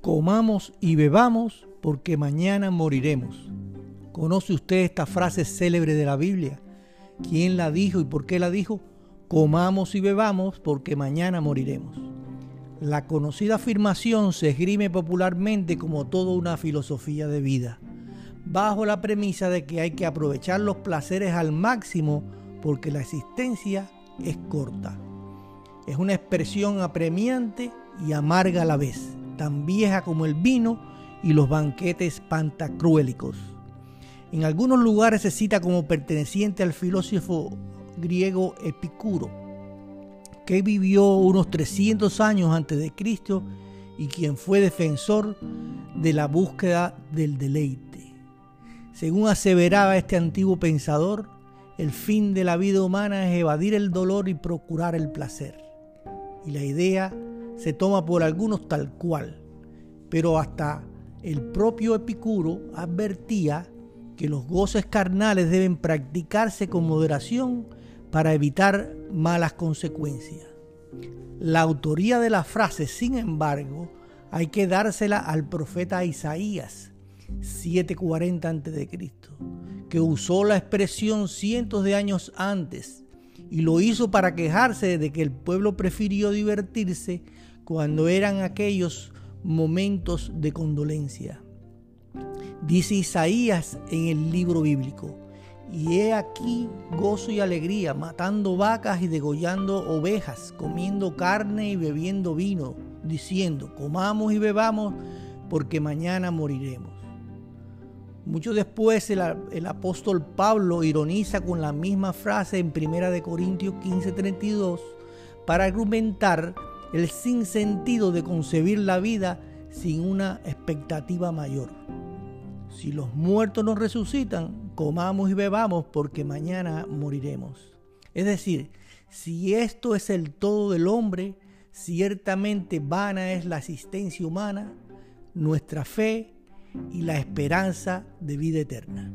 comamos y bebamos porque mañana moriremos. ¿Conoce usted esta frase célebre de la Biblia? ¿Quién la dijo y por qué la dijo? Comamos y bebamos porque mañana moriremos. La conocida afirmación se esgrime popularmente como toda una filosofía de vida, bajo la premisa de que hay que aprovechar los placeres al máximo porque la existencia es corta. Es una expresión apremiante y amarga a la vez, tan vieja como el vino y los banquetes pantacruélicos. En algunos lugares se cita como perteneciente al filósofo griego Epicuro, que vivió unos 300 años antes de Cristo y quien fue defensor de la búsqueda del deleite. Según aseveraba este antiguo pensador, el fin de la vida humana es evadir el dolor y procurar el placer. Y la idea se toma por algunos tal cual, pero hasta el propio Epicuro advertía que los goces carnales deben practicarse con moderación para evitar malas consecuencias. La autoría de la frase, sin embargo, hay que dársela al profeta Isaías, 740 a.C., que usó la expresión cientos de años antes y lo hizo para quejarse de que el pueblo prefirió divertirse cuando eran aquellos momentos de condolencia. Dice Isaías en el libro bíblico, y he aquí gozo y alegría, matando vacas y degollando ovejas, comiendo carne y bebiendo vino, diciendo, comamos y bebamos, porque mañana moriremos. Mucho después el, apóstol Pablo ironiza con la misma frase en 1 Corintios 15:32 para argumentar el sinsentido de concebir la vida sin una expectativa mayor. Si los muertos nos resucitan, comamos y bebamos porque mañana moriremos. Es decir, si esto es el todo del hombre, ciertamente vana es la asistencia humana, nuestra fe y la esperanza de vida eterna.